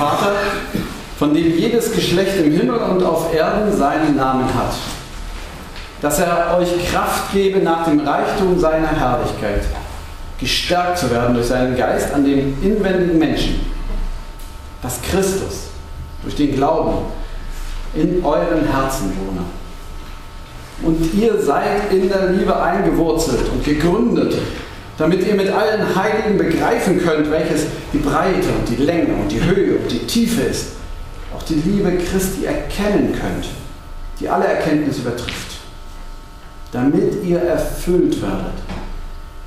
Vater, von dem jedes Geschlecht im Himmel und auf Erden seinen Namen hat, dass er euch Kraft gebe nach dem Reichtum seiner Herrlichkeit, gestärkt zu werden durch seinen Geist an dem inwendigen Menschen, dass Christus durch den Glauben in euren Herzen wohne. Und ihr seid in der Liebe eingewurzelt und gegründet, damit ihr mit allen Heiligen begreifen könnt, welches die Breite und die Länge und die Höhe und die Tiefe ist. Auch die Liebe Christi erkennen könnt, die alle Erkenntnis übertrifft. Damit ihr erfüllt werdet,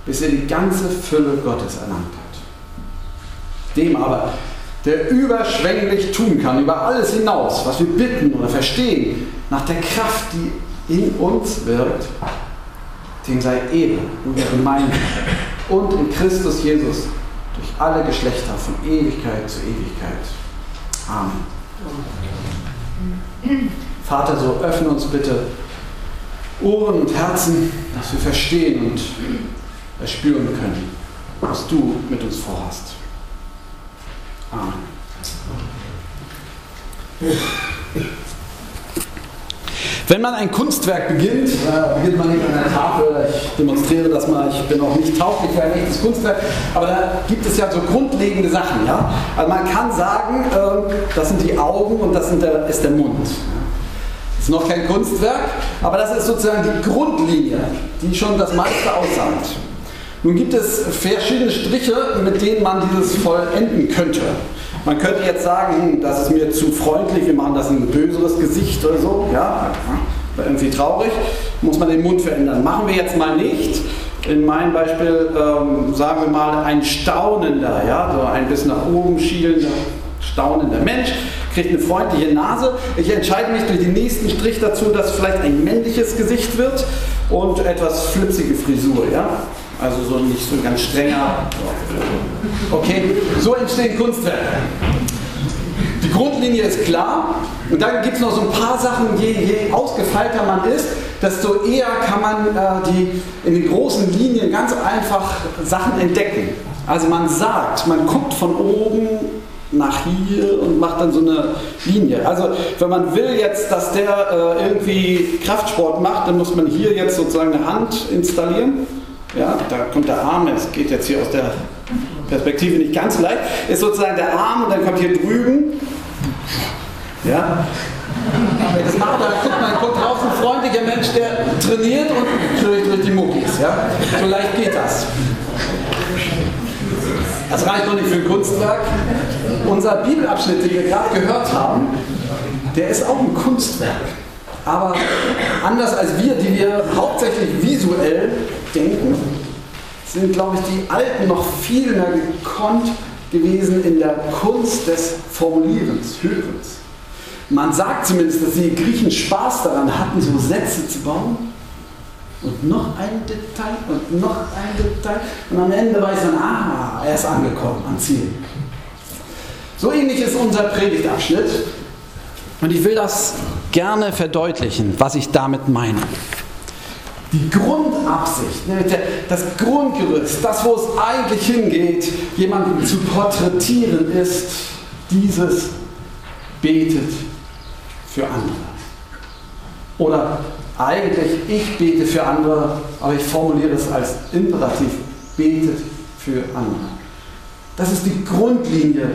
bis ihr die ganze Fülle Gottes erlangt habt. Dem aber, der überschwänglich tun kann, über alles hinaus, was wir bitten oder verstehen, nach der Kraft, die in uns wirkt, dem sei Ehre in der Gemeinde und in Christus Jesus durch alle Geschlechter von Ewigkeit zu Ewigkeit. Amen. Vater, so öffne uns bitte Ohren und Herzen, dass wir verstehen und erspüren können, was du mit uns vorhast. Amen. Wenn man ein Kunstwerk beginnt, äh, beginnt man nicht an einer Tafel, ich demonstriere das mal, ich bin auch nicht tauglich für ein echtes Kunstwerk, aber da gibt es ja so grundlegende Sachen. Ja? Also man kann sagen, äh, das sind die Augen und das der, ist der Mund. Das ist noch kein Kunstwerk, aber das ist sozusagen die Grundlinie, die schon das meiste aussagt. Nun gibt es verschiedene Striche, mit denen man dieses vollenden könnte. Man könnte jetzt sagen, das ist mir zu freundlich, wir machen das in ein böseres Gesicht oder so, ja, irgendwie traurig, muss man den Mund verändern. Machen wir jetzt mal nicht. In meinem Beispiel ähm, sagen wir mal ein staunender, ja, so ein bisschen nach oben schielender, staunender Mensch, kriegt eine freundliche Nase. Ich entscheide mich durch den nächsten Strich dazu, dass vielleicht ein männliches Gesicht wird und etwas flipsige Frisur, ja. Also so nicht so ganz strenger. Okay, so entstehen Kunstwerke. Die Grundlinie ist klar und dann gibt es noch so ein paar Sachen, je, je ausgefeilter man ist, desto eher kann man äh, die, in den großen Linien ganz einfach Sachen entdecken. Also man sagt, man guckt von oben nach hier und macht dann so eine Linie. Also wenn man will jetzt, dass der äh, irgendwie Kraftsport macht, dann muss man hier jetzt sozusagen eine Hand installieren ja, da kommt der Arm, es geht jetzt hier aus der Perspektive nicht ganz leicht, ist sozusagen der Arm und dann kommt hier drüben, ja, das macht da, guckt man, guckt drauf, ein freundlicher Mensch, der trainiert und durch, durch die Muckis, ja, so geht das. Das reicht noch nicht für ein Kunstwerk. Unser Bibelabschnitt, den wir gerade gehört haben, der ist auch ein Kunstwerk. Aber anders als wir, die wir hauptsächlich visuell denken, sind, glaube ich, die Alten noch viel mehr gekonnt gewesen in der Kunst des Formulierens, Hörens. Man sagt zumindest, dass die Griechen Spaß daran hatten, so Sätze zu bauen. Und noch ein Detail und noch ein Detail. Und am Ende weiß man, ah, er ist angekommen am Ziel. So ähnlich ist unser Predigtabschnitt. Und ich will das gerne verdeutlichen, was ich damit meine. Die Grundabsicht, ne, das Grundgerüst, das, wo es eigentlich hingeht, jemanden zu porträtieren, ist dieses betet für andere. Oder eigentlich ich bete für andere, aber ich formuliere es als Imperativ, betet für andere. Das ist die Grundlinie,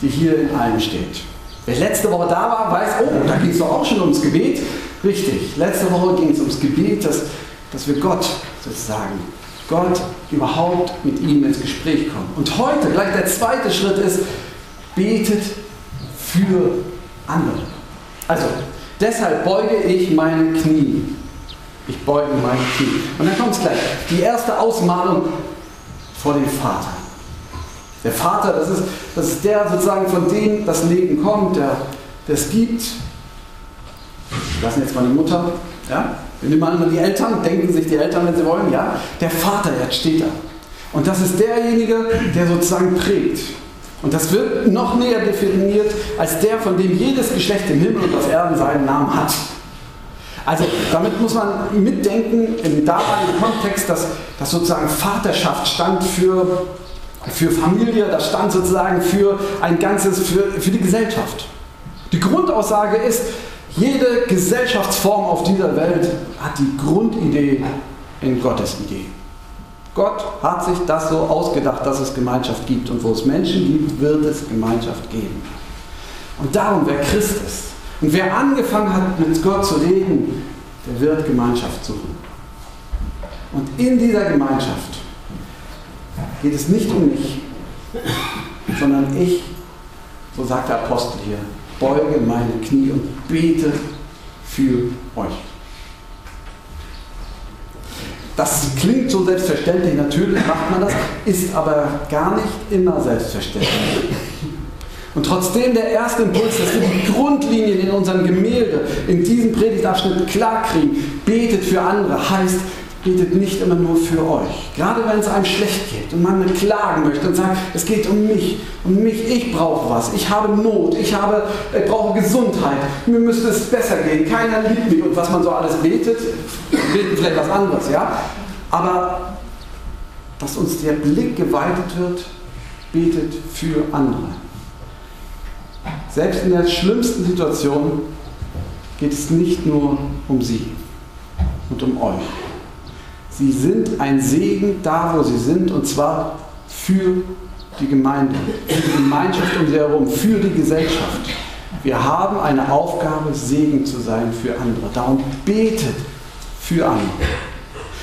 die hier in allem steht. Wer letzte Woche da war, weiß, oh, da ging es doch auch schon ums Gebet. Richtig, letzte Woche ging es ums Gebet, dass, dass wir Gott sozusagen, Gott überhaupt mit ihm ins Gespräch kommen. Und heute, gleich der zweite Schritt ist, betet für andere. Also, deshalb beuge ich mein Knie. Ich beuge mein Knie. Und dann kommt es gleich. Die erste Ausmalung vor dem Vater. Der Vater, das ist, das ist der sozusagen, von dem das Leben kommt, der es gibt. Wir lassen jetzt mal die Mutter, ja? Wir nehmen mal die Eltern, denken sich die Eltern, wenn sie wollen, ja? Der Vater, jetzt steht da. Und das ist derjenige, der sozusagen prägt. Und das wird noch näher definiert als der, von dem jedes Geschlecht im Himmel und auf Erden seinen Namen hat. Also damit muss man mitdenken im damaligen Kontext, dass, dass sozusagen Vaterschaft stand für für Familie, das stand sozusagen für ein ganzes, für, für die Gesellschaft. Die Grundaussage ist, jede Gesellschaftsform auf dieser Welt hat die Grundidee in Gottes Idee. Gott hat sich das so ausgedacht, dass es Gemeinschaft gibt. Und wo es Menschen gibt, wird es Gemeinschaft geben. Und darum, wer Christ ist und wer angefangen hat, mit Gott zu reden, der wird Gemeinschaft suchen. Und in dieser Gemeinschaft geht es nicht um mich, sondern ich, so sagt der Apostel hier, beuge meine Knie und bete für euch. Das klingt so selbstverständlich, natürlich macht man das, ist aber gar nicht immer selbstverständlich. Und trotzdem der erste Impuls, dass wir die Grundlinien in unserem Gemälde, in diesem Predigtabschnitt klar kriegen, betet für andere, heißt, betet nicht immer nur für euch. Gerade wenn es einem schlecht geht und man klagen möchte und sagt, es geht um mich, um mich, ich brauche was, ich habe Not, ich, habe, ich brauche Gesundheit, mir müsste es besser gehen, keiner liebt mich und was man so alles betet, beten vielleicht was anderes, ja. Aber dass uns der Blick geweitet wird, betet für andere. Selbst in der schlimmsten Situation geht es nicht nur um sie und um euch. Sie sind ein Segen da, wo sie sind, und zwar für die Gemeinde, für die Gemeinschaft um sie herum, für die Gesellschaft. Wir haben eine Aufgabe, Segen zu sein für andere. Darum betet für andere.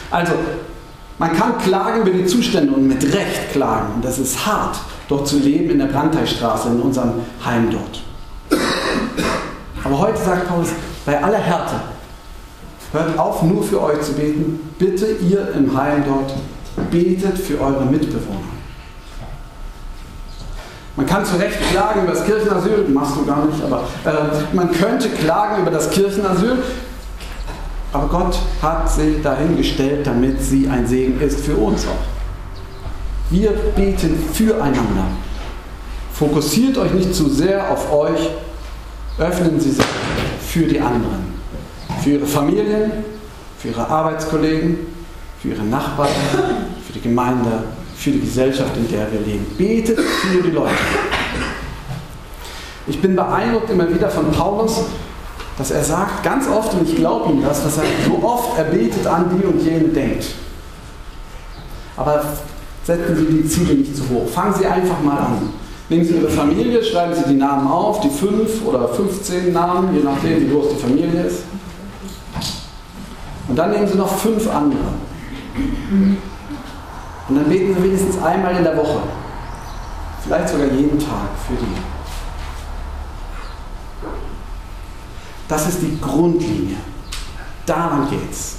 Also, man kann klagen über die Zustände und mit Recht klagen. Und das ist hart, dort zu leben in der Brandteichstraße, in unserem Heim dort. Aber heute sagt Paulus, bei aller Härte, Hört auf, nur für euch zu beten. Bitte ihr im Heim dort, betet für eure Mitbewohner. Man kann zu Recht klagen über das Kirchenasyl, machst du gar nicht, aber äh, man könnte klagen über das Kirchenasyl, aber Gott hat sie dahingestellt, damit sie ein Segen ist für uns auch. Wir beten füreinander. Fokussiert euch nicht zu sehr auf euch, öffnen Sie sich für die anderen für ihre Familien, für ihre Arbeitskollegen, für ihre Nachbarn, für die Gemeinde, für die Gesellschaft, in der wir leben. Betet für die Leute. Ich bin beeindruckt immer wieder von Paulus, dass er sagt, ganz oft, und ich glaube ihm das, dass er so oft er betet an die und jene denkt. Aber setzen Sie die Ziele nicht zu hoch. Fangen Sie einfach mal an. Nehmen Sie Ihre Familie, schreiben Sie die Namen auf, die fünf oder 15 Namen, je nachdem, wie groß die Familie ist. Und dann nehmen sie noch fünf andere. Und dann beten sie wenigstens einmal in der Woche. Vielleicht sogar jeden Tag für die. Das ist die Grundlinie. Daran geht's.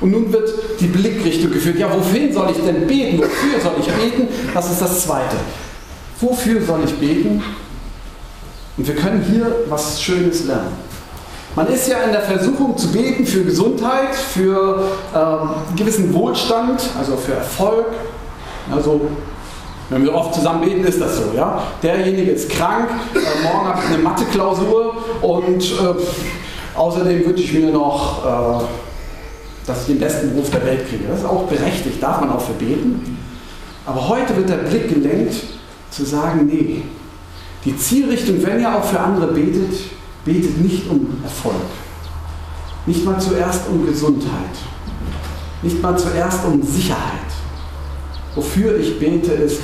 Und nun wird die Blickrichtung geführt. Ja, wofür soll ich denn beten? Wofür soll ich beten? Das ist das Zweite. Wofür soll ich beten? Und wir können hier was Schönes lernen. Man ist ja in der Versuchung zu beten für Gesundheit, für ähm, gewissen Wohlstand, also für Erfolg. Also, wenn wir oft zusammen beten, ist das so. Ja? Derjenige ist krank, äh, morgen habe ich eine Mathe-Klausur und äh, außerdem wünsche ich mir noch, äh, dass ich den besten Beruf der Welt kriege. Das ist auch berechtigt, darf man auch für beten. Aber heute wird der Blick gelenkt, zu sagen, nee, die Zielrichtung, wenn ihr auch für andere betet, betet nicht um Erfolg, nicht mal zuerst um Gesundheit, nicht mal zuerst um Sicherheit. Wofür ich bete ist,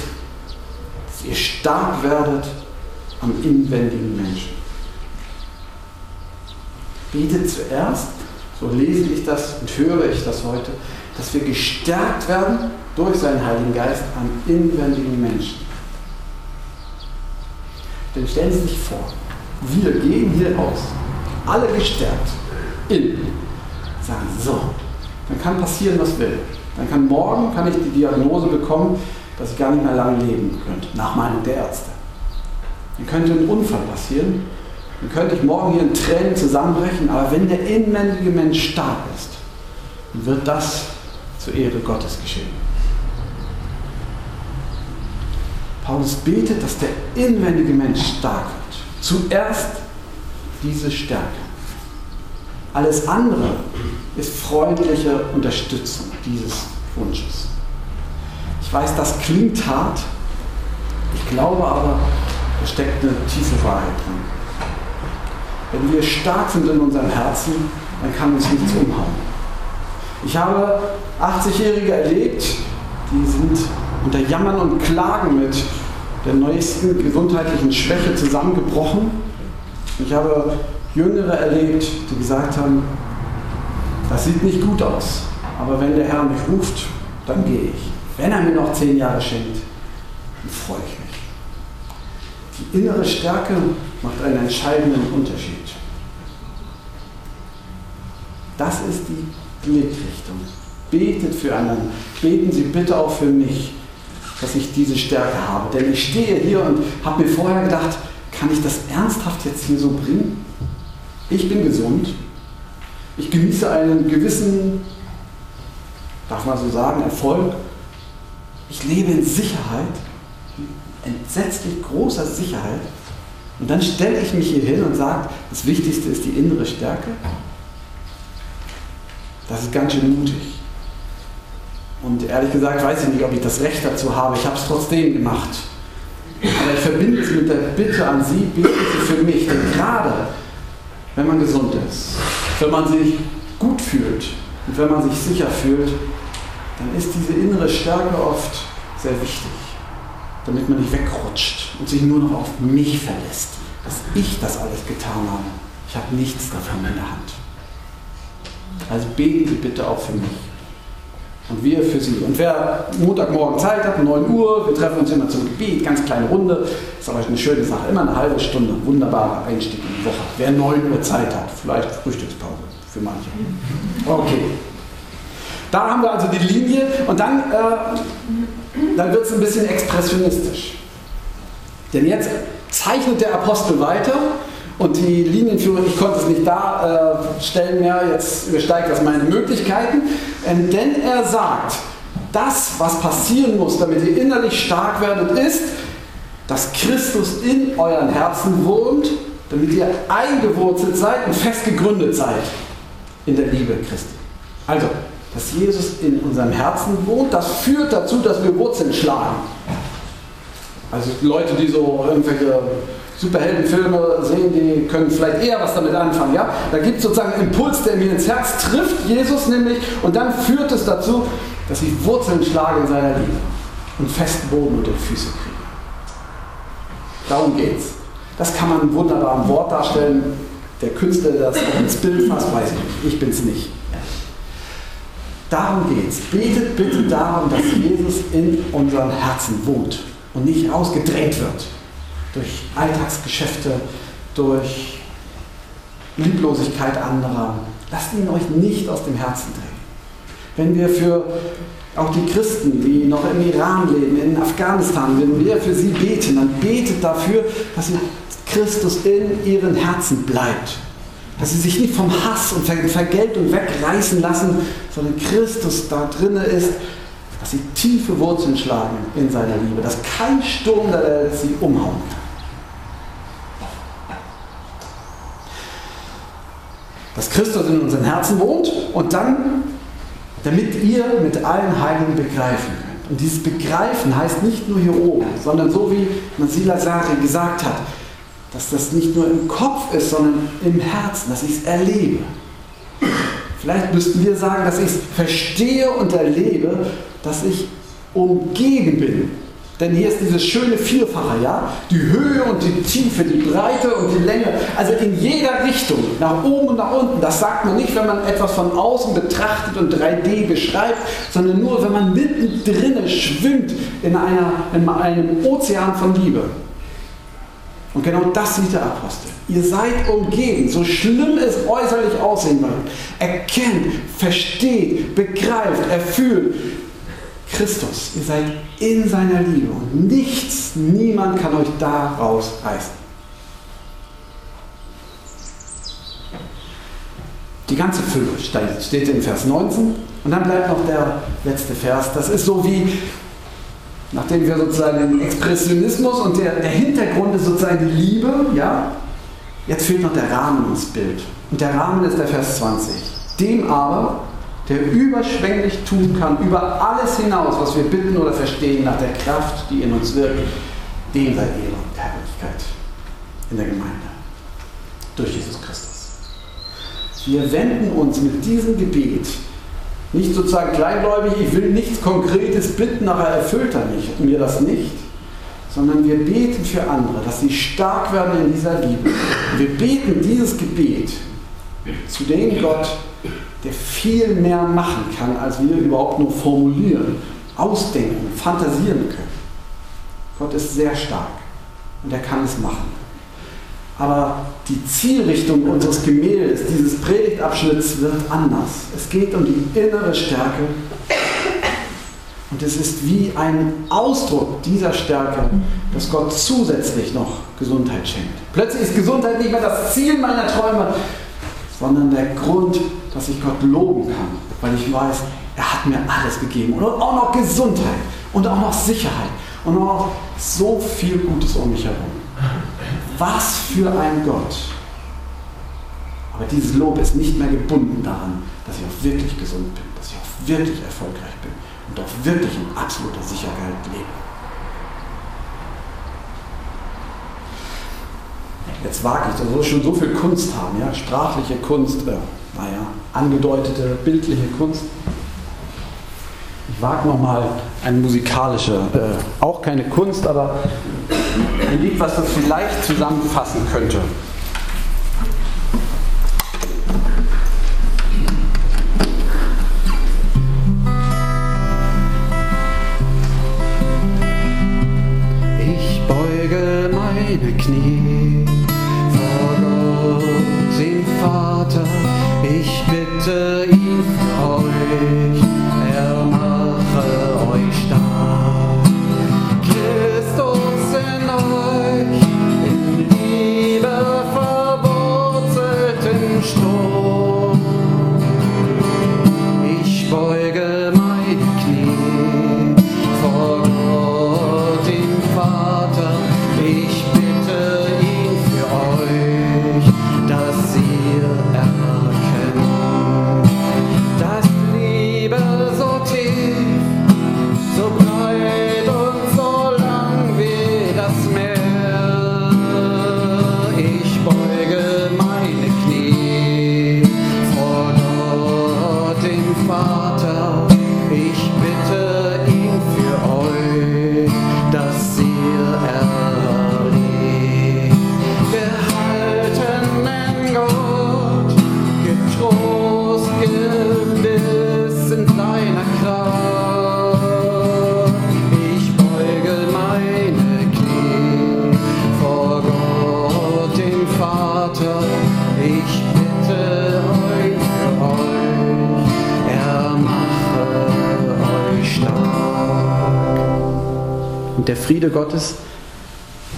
dass ihr stark werdet am inwendigen Menschen. Betet zuerst, so lese ich das und höre ich das heute, dass wir gestärkt werden durch seinen Heiligen Geist am inwendigen Menschen. Denn stellen Sie sich vor, wir gehen hier raus, alle gestärkt, in, sagen, so, dann kann passieren, was will. Dann kann morgen kann ich die Diagnose bekommen, dass ich gar nicht mehr lange leben könnte, nach Meinung der Ärzte. Dann könnte ein Unfall passieren, dann könnte ich morgen hier in Tränen zusammenbrechen, aber wenn der inwendige Mensch stark ist, dann wird das zur Ehre Gottes geschehen. Paulus betet, dass der inwendige Mensch stark wird. Zuerst diese Stärke. Alles andere ist freundliche Unterstützung dieses Wunsches. Ich weiß, das klingt hart, Ich glaube aber, da steckt eine tiefe Wahrheit drin. Wenn wir stark sind in unserem Herzen, dann kann uns nichts umhauen. Ich habe 80-Jährige erlebt, die sind unter Jammern und Klagen mit der neuesten gesundheitlichen Schwäche zusammengebrochen. Ich habe Jüngere erlebt, die gesagt haben, das sieht nicht gut aus, aber wenn der Herr mich ruft, dann gehe ich. Wenn er mir noch zehn Jahre schenkt, dann freue ich mich. Die innere Stärke macht einen entscheidenden Unterschied. Das ist die Blickrichtung. Betet für anderen. Beten Sie bitte auch für mich, dass ich diese Stärke habe. Denn ich stehe hier und habe mir vorher gedacht, kann ich das ernsthaft jetzt hier so bringen? Ich bin gesund. Ich genieße einen gewissen, darf man so sagen, Erfolg. Ich lebe in Sicherheit, entsetzlich großer Sicherheit. Und dann stelle ich mich hier hin und sage, das Wichtigste ist die innere Stärke. Das ist ganz schön mutig. Und ehrlich gesagt weiß ich nicht, ob ich das Recht dazu habe. Ich habe es trotzdem gemacht. Aber ich verbinde es mit der Bitte an Sie, beten Sie für mich. Denn gerade wenn man gesund ist, wenn man sich gut fühlt und wenn man sich sicher fühlt, dann ist diese innere Stärke oft sehr wichtig, damit man nicht wegrutscht und sich nur noch auf mich verlässt, dass ich das alles getan habe. Ich habe nichts davon in der Hand. Also beten Sie bitte auch für mich. Und wir für Sie. Und wer Montagmorgen Zeit hat, 9 Uhr, wir treffen uns immer zum Gebet, ganz kleine Runde. Ist aber eine schöne Sache. Immer eine halbe Stunde. Wunderbarer Einstieg in die Woche. Wer 9 Uhr Zeit hat, vielleicht Frühstückspause für manche. Okay. Da haben wir also die Linie und dann, äh, dann wird es ein bisschen expressionistisch. Denn jetzt zeichnet der Apostel weiter und die Linienführung, ich konnte es nicht darstellen äh, mehr, jetzt übersteigt das meine Möglichkeiten. Ähm, denn er sagt, das, was passieren muss, damit ihr innerlich stark werdet, ist, dass Christus in euren Herzen wohnt, damit ihr eingewurzelt seid und fest gegründet seid in der Liebe Christi. Also, dass Jesus in unserem Herzen wohnt, das führt dazu, dass wir Wurzeln schlagen. Also Leute, die so irgendwelche Superheldenfilme sehen, die können vielleicht eher was damit anfangen. Ja? Da gibt es sozusagen einen Impuls, der mir ins Herz trifft, Jesus nämlich, und dann führt es dazu, dass ich Wurzeln schlage in seiner Liebe und festen Boden unter die Füße kriege. Darum geht's. Das kann man wunderbar im Wort darstellen. Der Künstler, der das ins Bild fasst, weiß ich nicht. Ich bin es nicht. Darum geht's. Betet bitte darum, dass Jesus in unserem Herzen wohnt und nicht rausgedrängt wird durch Alltagsgeschäfte, durch Lieblosigkeit anderer. Lasst ihn euch nicht aus dem Herzen drängen. Wenn wir für auch die Christen, die noch im Iran leben, in Afghanistan, wenn wir für sie beten, dann betet dafür, dass Christus in ihren Herzen bleibt. Dass sie sich nicht vom Hass und Vergeltung wegreißen lassen, sondern Christus da drinne ist, dass sie tiefe Wurzeln schlagen in seiner Liebe, dass kein Sturm Welt sie umhauen kann. Dass Christus in unseren Herzen wohnt und dann, damit ihr mit allen Heiligen begreifen könnt. Und dieses Begreifen heißt nicht nur hier oben, sondern so wie Nasila Sari gesagt hat, dass das nicht nur im Kopf ist, sondern im Herzen, dass ich es erlebe. Vielleicht müssten wir sagen, dass ich es verstehe und erlebe, dass ich umgeben bin denn hier ist dieses schöne Vierfache, ja? Die Höhe und die Tiefe, die Breite und die Länge. Also in jeder Richtung, nach oben und nach unten. Das sagt man nicht, wenn man etwas von außen betrachtet und 3D beschreibt, sondern nur, wenn man mittendrin schwimmt in, einer, in einem Ozean von Liebe. Und genau das sieht der Apostel. Ihr seid umgeben, so schlimm es äußerlich aussehen mag. Erkennt, versteht, begreift, erfüllt, Christus. Ihr seid in seiner Liebe und nichts, niemand kann euch da rausreißen. Die ganze Fülle steht in Vers 19 und dann bleibt noch der letzte Vers. Das ist so wie, nachdem wir sozusagen den Expressionismus und der, der Hintergrund ist sozusagen die Liebe, ja, jetzt fehlt noch der Rahmen ins Bild. Und der Rahmen ist der Vers 20. Dem aber, der überschwänglich tun kann, über alles hinaus, was wir bitten oder verstehen, nach der Kraft, die in uns wirkt. dem sei Ehre und Herrlichkeit in der Gemeinde durch Jesus Christus. Wir wenden uns mit diesem Gebet nicht sozusagen kleingläubig, ich will nichts Konkretes bitten, nachher erfüllt er mich, mir das nicht, sondern wir beten für andere, dass sie stark werden in dieser Liebe. Wir beten dieses Gebet zu dem Gott, der viel mehr machen kann, als wir überhaupt nur formulieren, ausdenken, fantasieren können. Gott ist sehr stark und er kann es machen. Aber die Zielrichtung unseres Gemäldes, dieses Predigtabschnitts wird anders. Es geht um die innere Stärke und es ist wie ein Ausdruck dieser Stärke, dass Gott zusätzlich noch Gesundheit schenkt. Plötzlich ist Gesundheit nicht mehr das Ziel meiner Träume, sondern der Grund, dass ich Gott loben kann, weil ich weiß, er hat mir alles gegeben und auch noch Gesundheit und auch noch Sicherheit und auch noch so viel Gutes um mich herum. Was für ein Gott. Aber dieses Lob ist nicht mehr gebunden daran, dass ich auch wirklich gesund bin, dass ich auch wirklich erfolgreich bin und auch wirklich in absoluter Sicherheit lebe. Jetzt wage ich, dass wir schon so viel Kunst haben, ja? sprachliche Kunst, äh, naja, angedeutete bildliche Kunst. Ich wage nochmal eine musikalische, äh, auch keine Kunst, aber ein Lied, was das vielleicht zusammenfassen könnte. Ich beuge meine Knie Und der Friede Gottes,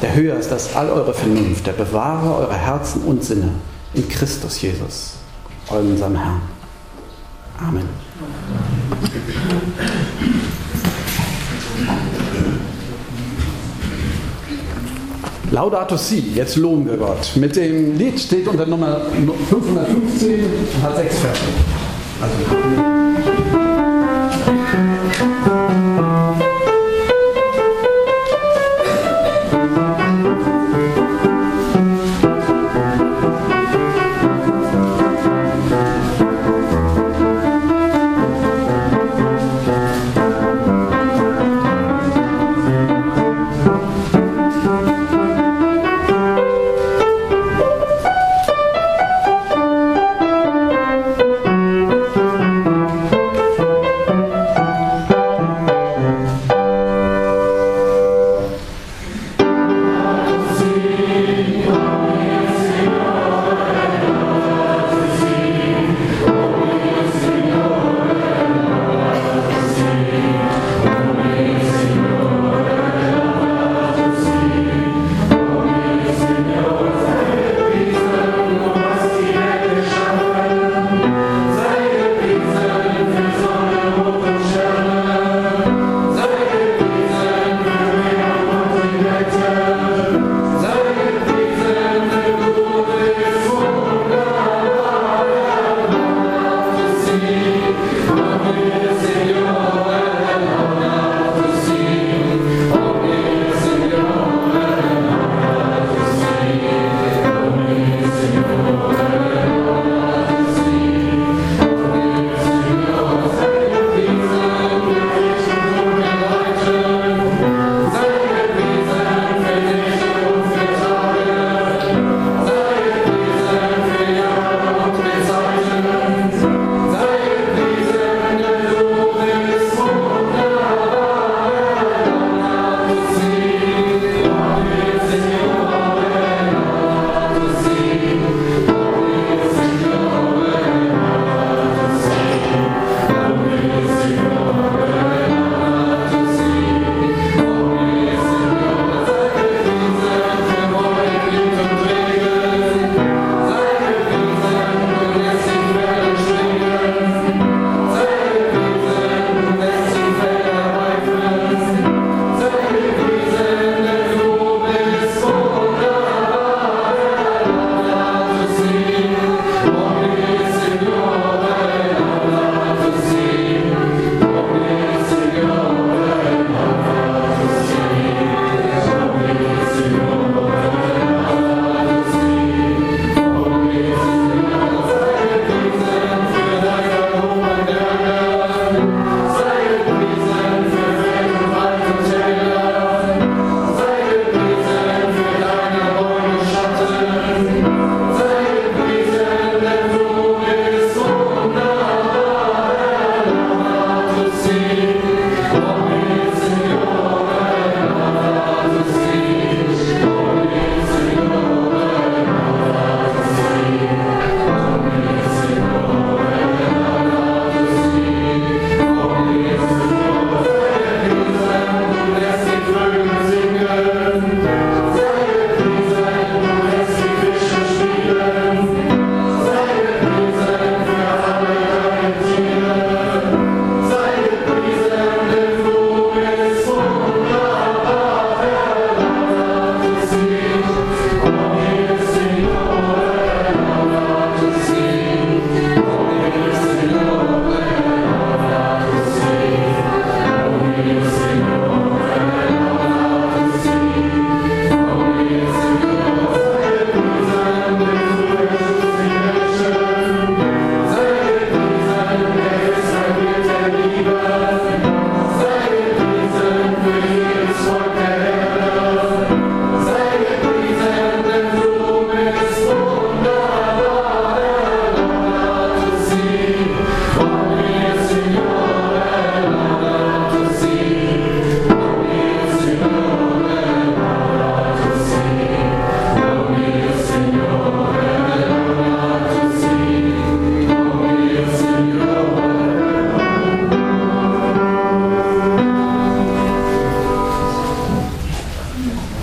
der höher ist als all eure Vernunft, der bewahre eure Herzen und Sinne in Christus Jesus, unserem Herrn. Amen. Laudato Si, jetzt loben wir Gott. Mit dem Lied steht unter Nummer 515 und hat sechs Verse. Also,